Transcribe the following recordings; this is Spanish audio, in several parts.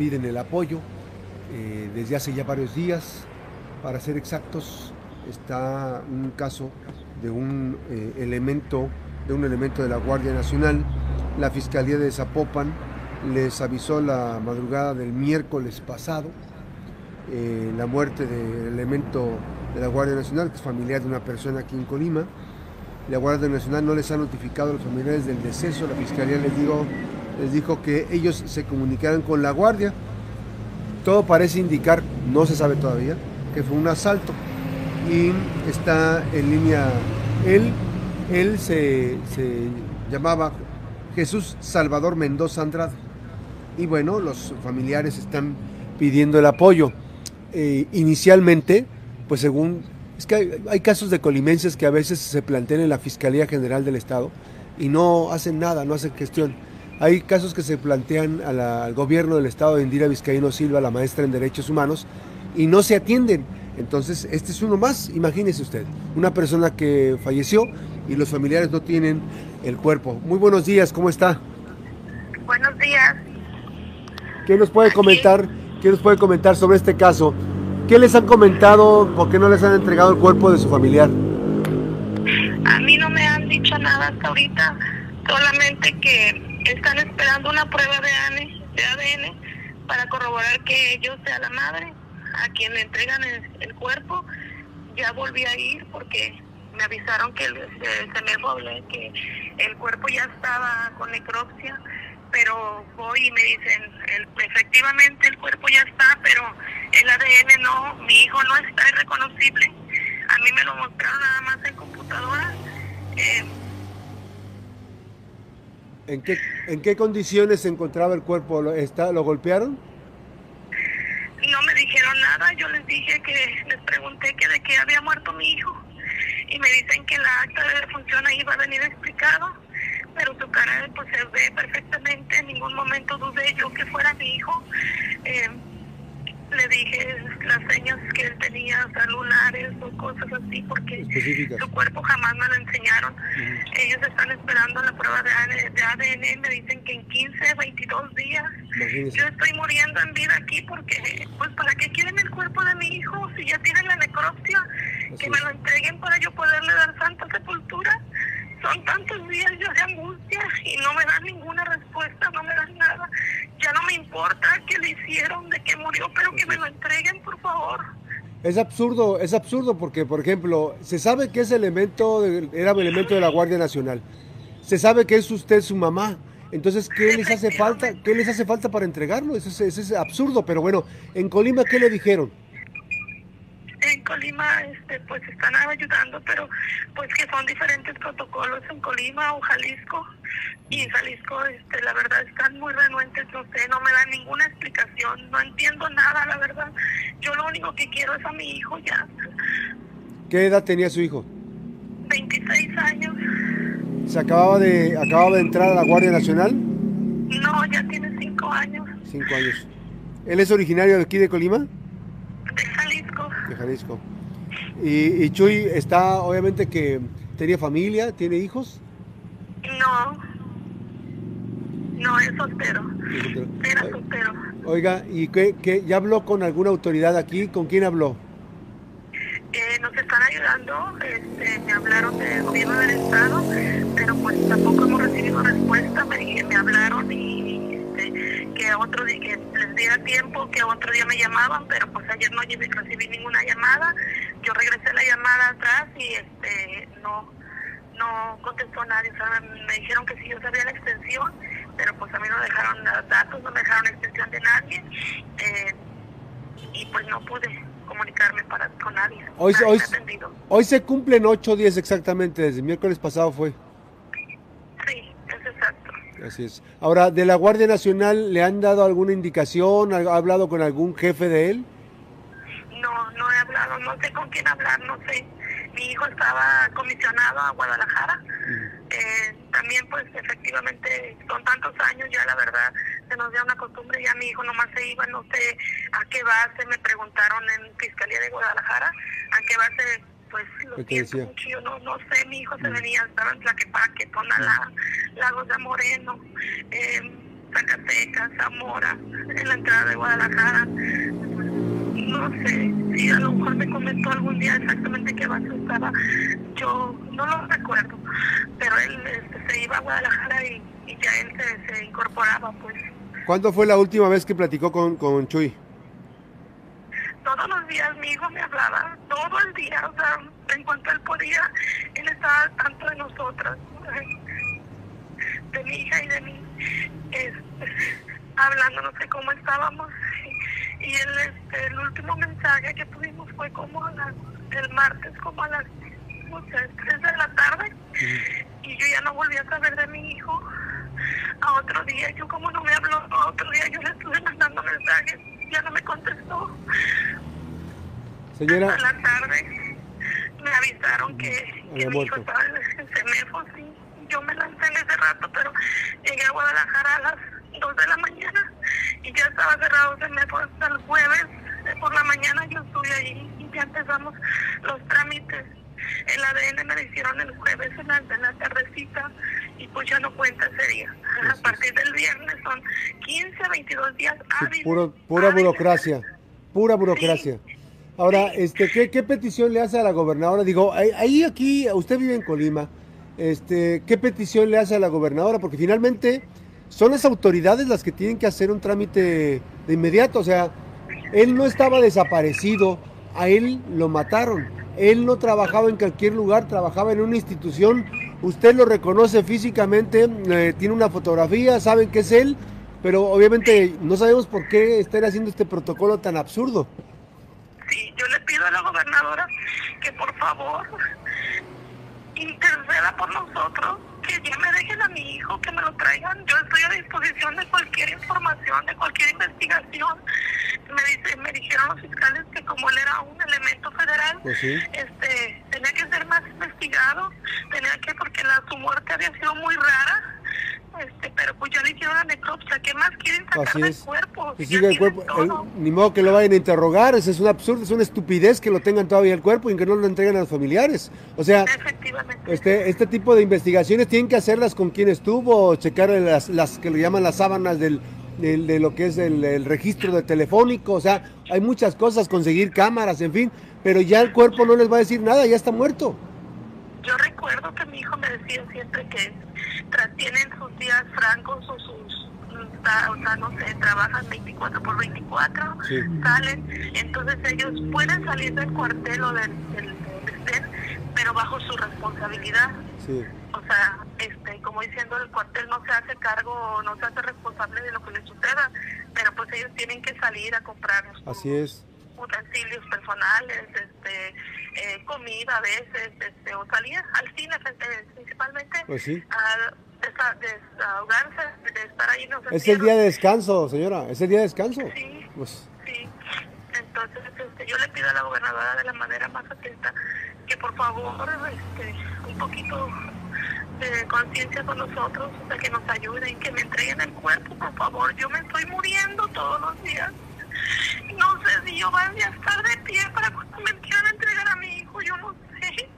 piden el apoyo eh, desde hace ya varios días. Para ser exactos, está un caso de un eh, elemento de un elemento de la Guardia Nacional. La Fiscalía de Zapopan les avisó la madrugada del miércoles pasado eh, la muerte del elemento de la Guardia Nacional, que es familiar de una persona aquí en Colima. La Guardia Nacional no les ha notificado a los familiares del deceso. La Fiscalía les, digo, les dijo que ellos se comunicaran con la Guardia. Todo parece indicar, no se sabe todavía, que fue un asalto. Y está en línea él él se, llamaba Jesús Salvador Mendoza Andrade. Y bueno, los familiares están pidiendo el apoyo. Eh, inicialmente, pues según, es que hay, casos de colimenses que a veces se plantean en la Fiscalía General del Estado y no hacen nada, no hacen gestión. Hay casos que se plantean al gobierno del Estado de Indira Vizcaíno Silva, la maestra en Derechos Humanos, y no se atienden. Entonces, este es uno más, imagínese usted, una persona que falleció y los familiares no tienen el cuerpo. Muy buenos días, ¿cómo está? Buenos días. ¿Qué nos puede comentar? ¿Qué nos puede comentar sobre este caso? ¿Qué les han comentado? ¿Por qué no les han entregado el cuerpo de su familiar? A mí no me han dicho nada hasta ahorita, solamente que están esperando una prueba de ADN, para corroborar que yo sea la madre a quien le entregan el cuerpo. Ya volví a ir porque me avisaron que se me hablé que el cuerpo ya estaba con necropsia, pero voy y me dicen, efectivamente el cuerpo ya está, pero el ADN no, mi hijo no está irreconocible. A mí me lo mostraron nada más en computadora. Eh, ¿En qué, ¿En qué condiciones se encontraba el cuerpo? ¿Lo, está, ¿Lo golpearon? No me dijeron nada, yo les dije que les pregunté que de qué había muerto mi hijo y me dicen que la acta de defunción ahí va a venir explicado, pero su cara pues se ve perfectamente, en ningún momento dudé yo que fuera mi hijo. Eh, le dije las señas que él tenía, o cosas así, porque su cuerpo jamás me lo enseñaron. Ellos están esperando la prueba de ADN, y me dicen que en 15, 22 días. Yo estoy muriendo en vida aquí porque, pues, ¿para qué quieren el cuerpo de mi hijo si ya tienen la necropsia? que me lo entreguen para yo poderle dar santa sepultura. Son tantos días yo de angustia y no me dan ninguna respuesta, no me dan nada. Ya no me importa qué le hicieron, de qué murió, pero que me lo entreguen, por. Es absurdo, es absurdo porque, por ejemplo, se sabe que ese elemento era un elemento de la Guardia Nacional. Se sabe que es usted su mamá. Entonces, ¿qué les hace falta? ¿Qué les hace falta para entregarlo? Eso es, eso es absurdo, pero bueno, en Colima, ¿qué le dijeron? Colima este pues están ayudando pero pues que son diferentes protocolos en Colima o Jalisco. Y en Jalisco este la verdad están muy renuentes no sé no me dan ninguna explicación no entiendo nada la verdad. Yo lo único que quiero es a mi hijo ya. ¿qué edad tenía su hijo? 26 años. ¿se acababa de acababa de entrar a la Guardia Nacional? no ya tiene 5 años. 5 años. ¿él es originario de aquí de Colima? Jalisco. Y, y, Chuy está, obviamente que tenía familia, tiene hijos. No, no es soltero. Era soltero. Oiga, ¿y qué, qué, ya habló con alguna autoridad aquí? ¿Con quién habló? Eh, nos están ayudando, este, me hablaron del gobierno del estado, pero pues tampoco hemos recibido respuesta, me, me hablaron y este, que otro día que les diera tiempo, que otro día me llamaban, pero pues ayer no recibí ninguna llamada, yo regresé la llamada atrás y este no no contestó nadie, me dijeron que sí yo sabía la extensión, pero pues a mí no dejaron datos, no me dejaron la extensión de nadie eh, y pues no pude comunicarme para, con nadie. Hoy, hoy, hoy se cumplen ocho días exactamente, desde el miércoles pasado fue. Sí, es exacto. Así es. Ahora, ¿de la Guardia Nacional le han dado alguna indicación? ¿Ha hablado con algún jefe de él? No, sé con quién hablar, no sé. Mi hijo estaba comisionado a Guadalajara. Eh, también, pues, efectivamente, son tantos años ya, la verdad, se nos dio una costumbre, ya mi hijo nomás se iba, no sé a qué base, me preguntaron en Fiscalía de Guadalajara, a qué base pues lo siento mucho, yo no, no sé, mi hijo se venía, estaba en Tlaquepaque, Tonalá, Lagos de Moreno, eh, Zacatecas, Zamora, en la entrada de Guadalajara. No sé si a lo mejor me comentó algún día exactamente qué base estaba. Yo no lo recuerdo, pero él este, se iba a Guadalajara y, y ya él se, se, incorporaba, pues. ¿Cuándo fue la última vez que platicó con, con Chuy? Todos los días mi hijo me hablaba, todo el día, o sea, en cuanto él podía, él estaba al tanto de nosotras, de mi hija y de mí, este, hablando, no sé cómo estábamos. Y el, este, el último mensaje que tuvimos fue como a las, el martes, como a las no sé, 3 de la tarde. Y yo ya no volví a saber de mi hijo. A otro día, yo como no me habló, a otro día yo le estuve mandando mensajes, ya no me contestó. Señora. Hasta la tarde me avisaron que, que mi hijo estaba en Semefo, sí. Yo me lancé en ese rato, pero llegué a Guadalajara a las 2 de la mañana y ya estaba cerrado el jueves. Por la mañana yo estuve ahí y ya empezamos los trámites. El ADN me lo hicieron el jueves en la, en la tardecita y pues ya no cuenta ese día. A partir del viernes son 15 a 22 días hábiles. Puro, pura hábiles. burocracia, pura burocracia. Sí. Ahora, este, ¿qué, ¿qué, petición le hace a la gobernadora? Digo, ahí aquí, usted vive en Colima, este, ¿qué petición le hace a la gobernadora? Porque finalmente son las autoridades las que tienen que hacer un trámite de inmediato. O sea, él no estaba desaparecido, a él lo mataron. Él no trabajaba en cualquier lugar, trabajaba en una institución. Usted lo reconoce físicamente, eh, tiene una fotografía, saben que es él, pero obviamente no sabemos por qué están haciendo este protocolo tan absurdo. Sí, yo le pido a la gobernadora que por favor interceda por nosotros, que ya me dejen a mi hijo, que me lo traigan. Yo estoy a disposición de cualquier información, de cualquier investigación. Me, dice, me dijeron los fiscales que como él era un elemento federal, pues sí. este, tenía que ser más investigado, tenía que, porque la, su muerte había sido muy rara. Este, pero pues ya le hicieron la necropsia, ¿qué más quieren sacar Así del es. cuerpo? Si el cuerpo, el- ni modo que lo vayan a interrogar, eso es un absurdo, es una estupidez que lo tengan todavía el cuerpo y que no lo entreguen a los familiares. O sea, Efectivamente. Este, este tipo de investigaciones tienen que hacerlas con quien estuvo, checar las, las que le llaman las sábanas del, del- de lo que es el, el registro de telefónico, o sea, hay muchas cosas, conseguir cámaras, en fin, pero ya el cuerpo no les va a decir nada, ya está muerto. Yo recuerdo que mi hijo me decía siempre que tienen sus días francos o sus, o sea, no sé, trabajan 24 por 24, Sí. salen, entonces ellos pueden salir del cuartel o del, del, estén, pero bajo su responsabilidad. Sí, O sea, este, como diciendo, el cuartel no se hace cargo, no se hace responsable de lo que les suceda, pero pues ellos tienen que salir a comprar así es. utensilios personales, este, eh, comida a veces, este, o salir al cine eh, principalmente Pues sí. a desahogarse, de estar ahí los Es el día de descanso, señora, es el día de descanso. Sí, Pues, sí. Entonces, este, yo le pido a la gobernadora de la manera más atenta que por favor, este, un poquito de conciencia con nosotros, o sea, que nos ayuden, que me entreguen el cuerpo, por favor. Yo me estoy muriendo todos los días. No sé si yo vaya a estar de pie para cuando me quieran entregar a mi hijo, yo no sé.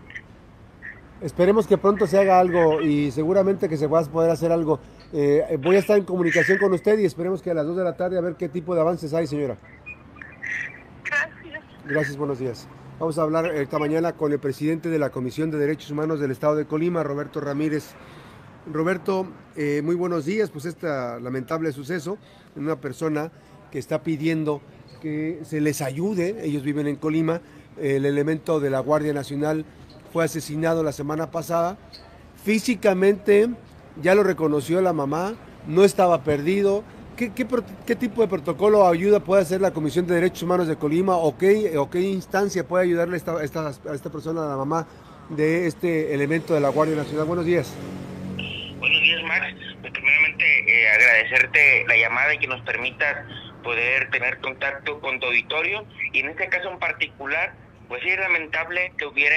Esperemos que pronto se haga algo y seguramente que se va a poder hacer algo. Eh, voy a estar en comunicación con usted y esperemos que a las 2 de la tarde a ver qué tipo de avances hay, señora. Gracias. Gracias, buenos días. Vamos a hablar esta mañana con el presidente de la Comisión de Derechos Humanos del Estado de Colima, Roberto Ramírez. Roberto, eh, muy buenos días. Pues este lamentable suceso, una persona que está pidiendo que se les ayude, ellos viven en Colima, el elemento de la Guardia Nacional fue asesinado la semana pasada. Físicamente ya lo reconoció la mamá, no estaba perdido. ¿Qué, qué qué tipo de protocolo o ayuda puede hacer la Comisión de Derechos Humanos de Colima o qué, o qué instancia puede ayudarle esta, esta- a esta persona, a la mamá de este elemento de la Guardia Nacional? Buenos días. Buenos días, Max. Pues, primeramente, eh, agradecerte la llamada y que nos permitas poder tener contacto con tu auditorio. Y en este caso en particular, pues sí es lamentable que hubiera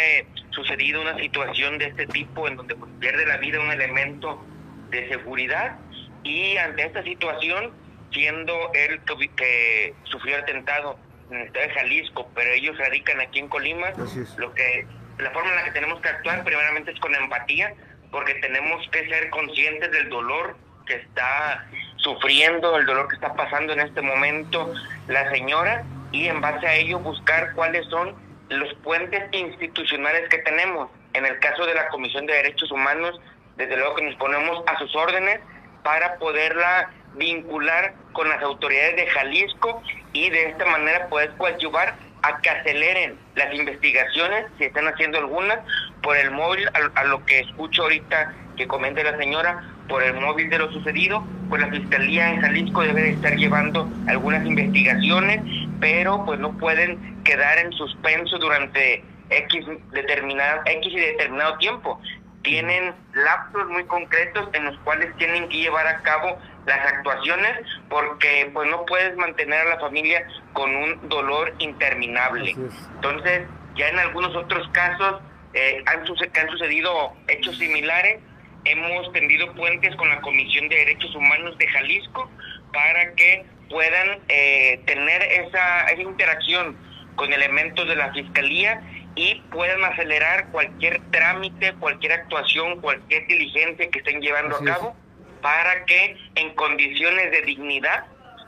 sucedido una situación de este tipo en donde pues, pierde la vida un elemento de seguridad. Y ante esta situación, siendo él que, que sufrió atentado en el estado de Jalisco, pero ellos radican aquí en Colima, lo que la forma en la que tenemos que actuar primeramente es con empatía porque tenemos que ser conscientes del dolor que está sufriendo, el dolor que está pasando en este momento la señora y en base a ello buscar cuáles son los puentes institucionales que tenemos. En el caso de la Comisión de Derechos Humanos, desde luego que nos ponemos a sus órdenes para poderla vincular con las autoridades de Jalisco y de esta manera poder coadyuvar a que aceleren las investigaciones, si están haciendo algunas, por el móvil, a, lo que escucho ahorita que comente la señora, por el móvil de lo sucedido, pues la Fiscalía en Jalisco debe de estar llevando algunas investigaciones, pero pues no pueden quedar en suspenso durante X, determinado, X y determinado tiempo. Tienen lapsos muy concretos en los cuales tienen que llevar a cabo las actuaciones porque pues no puedes mantener a la familia con un dolor interminable. Entonces, ya en algunos otros casos eh, han, han sucedido hechos similares. Hemos tendido puentes con la Comisión de Derechos Humanos de Jalisco para que puedan eh, tener esa, esa interacción con elementos de la Fiscalía y puedan acelerar cualquier trámite, cualquier actuación, cualquier diligencia que estén llevando a cabo para que en condiciones de dignidad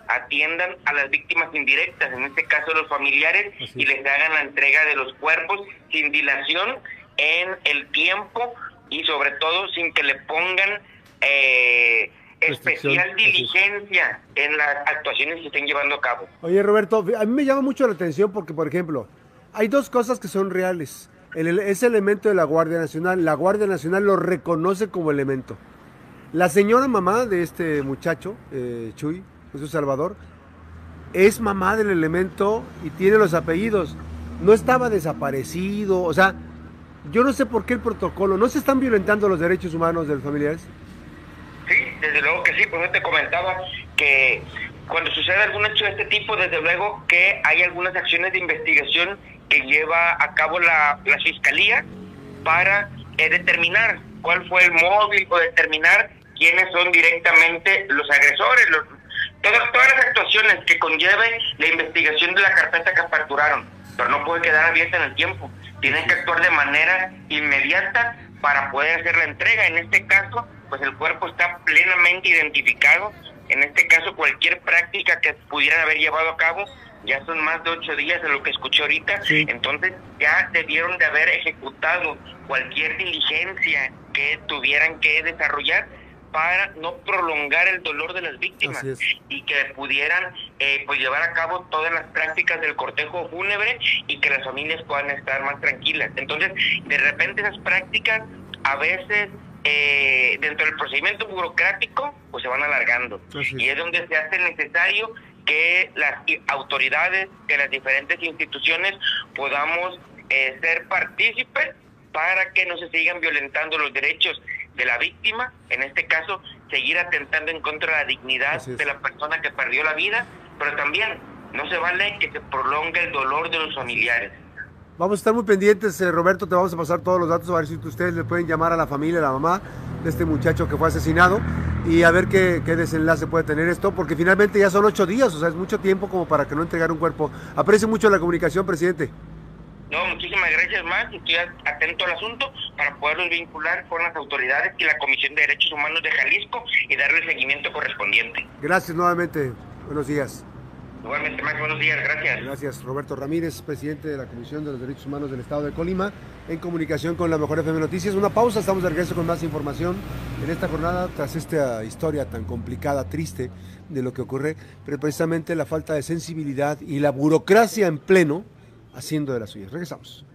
atiendan a las víctimas indirectas, en este caso los familiares, y les hagan la entrega de los cuerpos sin dilación en el tiempo y sobre todo sin que le pongan eh, especial diligencia en las actuaciones que estén llevando a cabo. Oye Roberto, a mí me llama mucho la atención porque, por ejemplo, hay dos cosas que son reales. ese elemento de la Guardia Nacional, la Guardia Nacional lo reconoce como elemento. La señora mamá de este muchacho, eh, Chuy, Jesús Salvador, es mamá del elemento y tiene los apellidos. No estaba desaparecido, o sea, yo no sé por qué el protocolo, ¿no se están violentando los derechos humanos de los familiares? Sí, desde luego que sí, pues yo te comentaba que cuando sucede algún hecho de este tipo, desde luego que hay algunas acciones de investigación que lleva a cabo la, fiscalía para eh, determinar cuál fue el móvil o determinar quiénes son directamente los agresores, todas, todas las actuaciones que conlleve la investigación de la carpeta que aperturaron, pero no puede quedar abierta en el tiempo. Tienen que actuar de manera inmediata para poder hacer la entrega. En este caso, pues el cuerpo está plenamente identificado. En este caso, cualquier práctica que pudieran haber llevado a cabo, ya son más de ocho días de lo que escuché ahorita, entonces ya debieron de haber ejecutado cualquier diligencia que tuvieran que desarrollar para no prolongar el dolor de las víctimas y que pudieran eh, pues llevar a cabo todas las prácticas del cortejo fúnebre y que las familias puedan estar más tranquilas. Entonces, de repente esas prácticas a veces eh, dentro del procedimiento burocrático pues se van alargando. Y es donde se hace necesario que las autoridades, que las diferentes instituciones podamos eh, ser partícipes para que no se sigan violentando los derechos de la víctima, en este caso, seguir atentando en contra de la dignidad de la persona que perdió la vida, pero también no se vale que se prolongue el dolor de los familiares. Vamos a estar muy pendientes, eh, Roberto, te vamos a pasar todos los datos, a ver si ustedes le pueden llamar a la familia, a la mamá de este muchacho que fue asesinado y a ver qué, qué, desenlace puede tener esto, porque finalmente ya son ocho días, o sea, es mucho tiempo como para que no entregar un cuerpo. Aprecio mucho la comunicación, presidente. No, muchísimas gracias más. Estoy atento al asunto para poderlos vincular con las autoridades y la Comisión de Derechos Humanos de Jalisco y darle el seguimiento correspondiente. Gracias nuevamente. Buenos días. Igualmente, más buenos días. Gracias. Gracias, Roberto Ramírez, presidente de la Comisión de los Derechos Humanos del Estado de Colima, en comunicación con la Mejor FM Noticias. Una pausa, estamos de regreso con más información en esta jornada, tras esta historia tan complicada, triste de lo que ocurre, pero precisamente la falta de sensibilidad y la burocracia en pleno haciendo de las suyas. Regresamos.